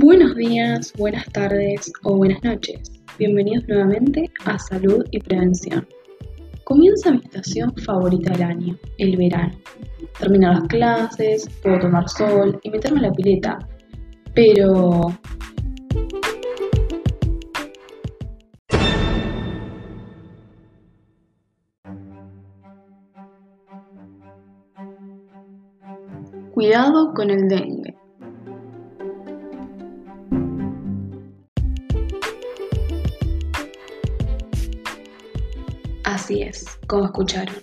Buenos días, buenas tardes o buenas noches. Bienvenidos nuevamente a Salud y Prevención. Comienza mi estación favorita del año, el verano. Termino las clases, puedo tomar sol y meterme en la pileta, pero... Cuidado con el dengue. Así es, como escucharon.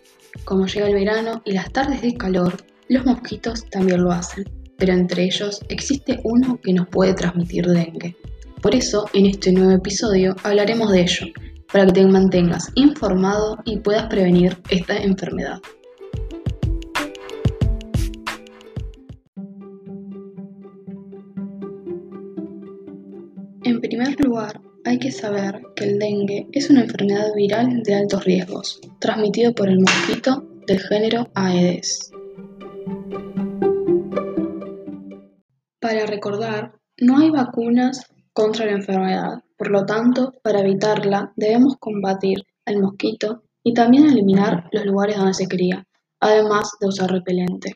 Como llega el verano y las tardes de calor, los mosquitos también lo hacen, pero entre ellos existe uno que nos puede transmitir dengue. Por eso, en este nuevo episodio hablaremos de ello, para que te mantengas informado y puedas prevenir esta enfermedad. En primer lugar, hay que saber que el dengue es una enfermedad viral de altos riesgos, transmitido por el mosquito del género Aedes. Para recordar, no hay vacunas contra la enfermedad, por lo tanto, para evitarla debemos combatir al mosquito y también eliminar los lugares donde se cría, además de usar repelente.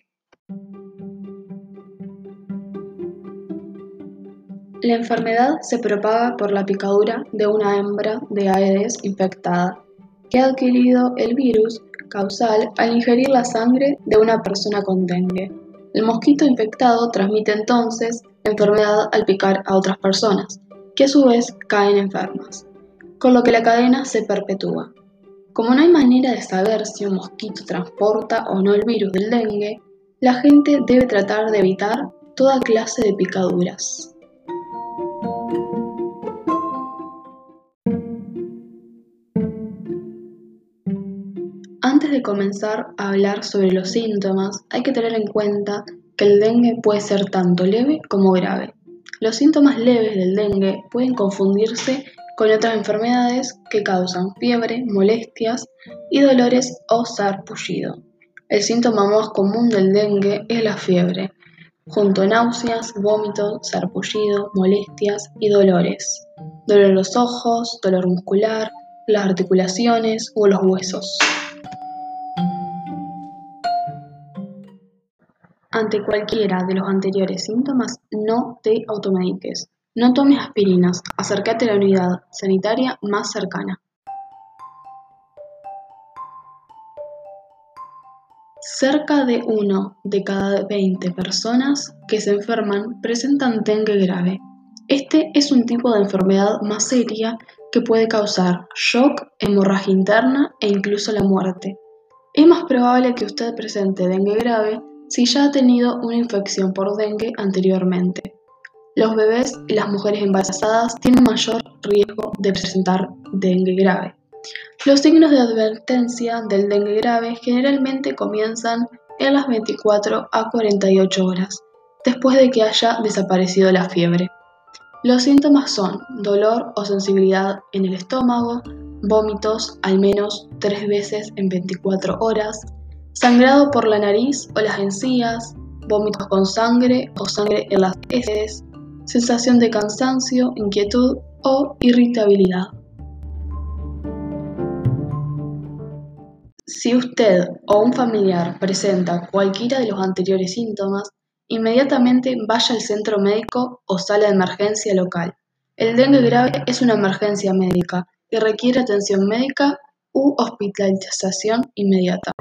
La enfermedad se propaga por la picadura de una hembra de Aedes infectada, que ha adquirido el virus causal al ingerir la sangre de una persona con dengue. El mosquito infectado transmite entonces la enfermedad al picar a otras personas, que a su vez caen enfermas, con lo que la cadena se perpetúa. Como no hay manera de saber si un mosquito transporta o no el virus del dengue, la gente debe tratar de evitar toda clase de picaduras. De comenzar a hablar sobre los síntomas, hay que tener en cuenta que el dengue puede ser tanto leve como grave. Los síntomas leves del dengue pueden confundirse con otras enfermedades que causan fiebre, molestias y dolores o sarpullido. El síntoma más común del dengue es la fiebre, junto a náuseas, vómitos, sarpullido, molestias y dolores. Dolor en los ojos, dolor muscular, las articulaciones o los huesos. Ante cualquiera de los anteriores síntomas, no te automediques. No tomes aspirinas. Acércate a la unidad sanitaria más cercana. Cerca de uno de cada 20 personas que se enferman presentan dengue grave. Este es un tipo de enfermedad más seria que puede causar shock, hemorragia interna e incluso la muerte. Es más probable que usted presente dengue grave si ya ha tenido una infección por dengue anteriormente. Los bebés y las mujeres embarazadas tienen mayor riesgo de presentar dengue grave. Los signos de advertencia del dengue grave generalmente comienzan en las 24 a 48 horas, después de que haya desaparecido la fiebre. Los síntomas son dolor o sensibilidad en el estómago, vómitos al menos tres veces en 24 horas, sangrado por la nariz o las encías, vómitos con sangre o sangre en las heces, sensación de cansancio, inquietud o irritabilidad. Si usted o un familiar presenta cualquiera de los anteriores síntomas, inmediatamente vaya al centro médico o sala de emergencia local. El dengue grave es una emergencia médica y requiere atención médica u hospitalización inmediata.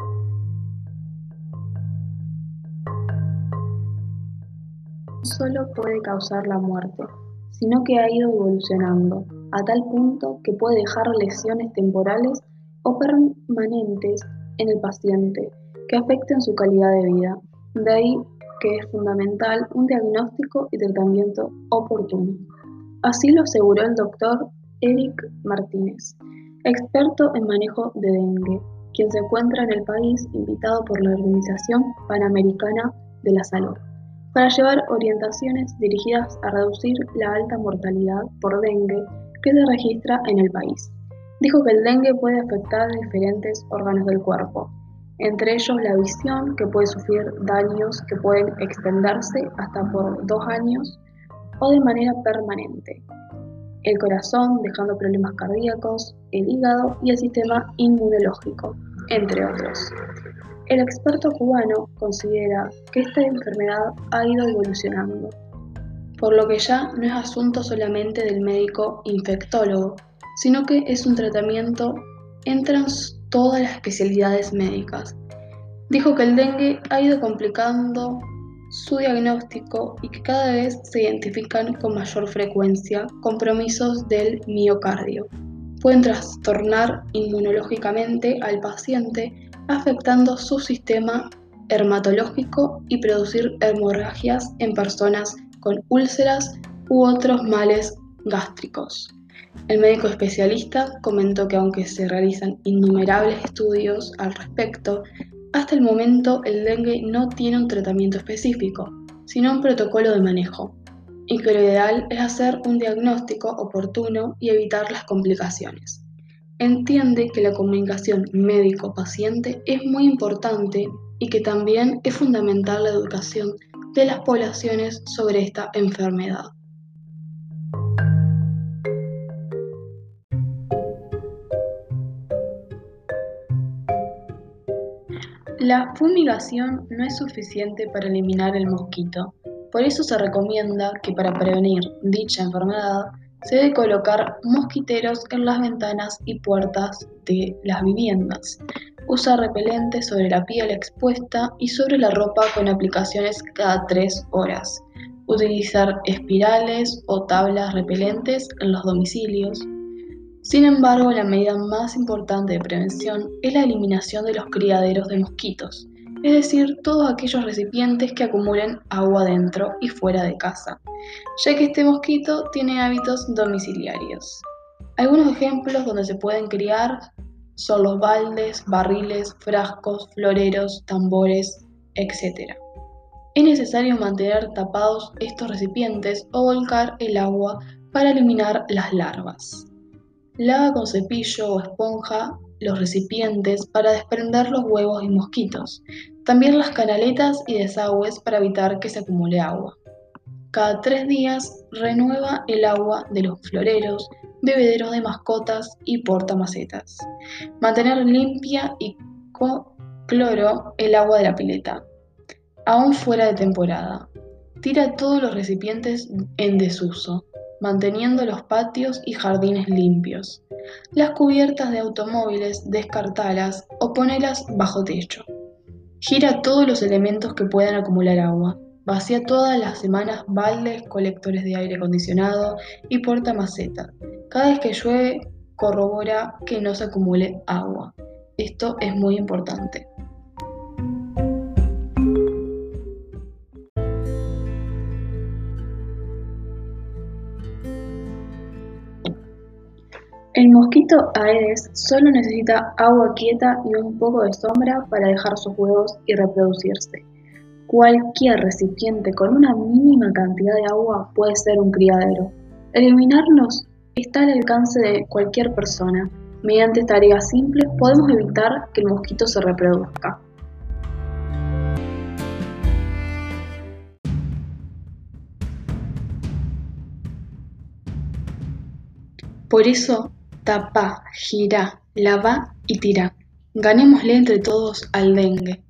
Solo puede causar la muerte, sino que ha ido evolucionando a tal punto que puede dejar lesiones temporales o permanentes en el paciente que afecten su calidad de vida. De ahí que es fundamental un diagnóstico y tratamiento oportuno. Así lo aseguró el doctor Eric Martínez, experto en manejo de dengue, quien se encuentra en el país invitado por la Organización Panamericana de la Salud para llevar orientaciones dirigidas a reducir la alta mortalidad por dengue que se registra en el país. Dijo que el dengue puede afectar diferentes órganos del cuerpo, entre ellos la visión, que puede sufrir daños que pueden extenderse hasta por dos años, o de manera permanente, el corazón dejando problemas cardíacos, el hígado y el sistema inmunológico, entre otros. El experto cubano considera que esta enfermedad ha ido evolucionando, por lo que ya no es asunto solamente del médico infectólogo, sino que es un tratamiento entre todas las especialidades médicas. Dijo que el dengue ha ido complicando su diagnóstico y que cada vez se identifican con mayor frecuencia compromisos del miocardio. Pueden trastornar inmunológicamente al paciente afectando su sistema hermatológico y producir hemorragias en personas con úlceras u otros males gástricos. El médico especialista comentó que aunque se realizan innumerables estudios al respecto, hasta el momento el dengue no tiene un tratamiento específico, sino un protocolo de manejo, y que lo ideal es hacer un diagnóstico oportuno y evitar las complicaciones. Entiende que la comunicación médico-paciente es muy importante y que también es fundamental la educación de las poblaciones sobre esta enfermedad. La fumigación no es suficiente para eliminar el mosquito, por eso se recomienda que para prevenir dicha enfermedad se debe colocar mosquiteros en las ventanas y puertas de las viviendas, usar repelente sobre la piel expuesta y sobre la ropa con aplicaciones cada 3 horas, utilizar espirales o tablas repelentes en los domicilios, sin embargo, la medida más importante de prevención es la eliminación de los criaderos de mosquitos, es decir, todos aquellos recipientes que acumulen agua dentro y fuera de casa, ya que este mosquito tiene hábitos domiciliarios. Algunos ejemplos donde se pueden criar son los baldes, barriles, frascos, floreros, tambores, etc. Es necesario mantener tapados estos recipientes o volcar el agua para eliminar las larvas. Lava con cepillo o esponja los recipientes para desprender los huevos y mosquitos, también las canaletas y desagües para evitar que se acumule agua. Cada tres días renueva el agua de los floreros, bebederos de mascotas y portamacetas. Mantener limpia y con cloro el agua de la pileta, aún fuera de temporada. Tira todos los recipientes en desuso manteniendo los patios y jardines limpios. Las cubiertas de automóviles descartalas o ponelas bajo techo. Gira todos los elementos que puedan acumular agua. Vacía todas las semanas baldes, colectores de aire acondicionado y porta maceta. Cada vez que llueve, corrobora que no se acumule agua. Esto es muy importante. Mosquito Aedes solo necesita agua quieta y un poco de sombra para dejar sus huevos y reproducirse. Cualquier recipiente con una mínima cantidad de agua puede ser un criadero. Eliminarnos está al alcance de cualquier persona. Mediante tareas simples podemos evitar que el mosquito se reproduzca. Por eso Tapa, gira, lava y tira. Ganémosle entre todos al dengue.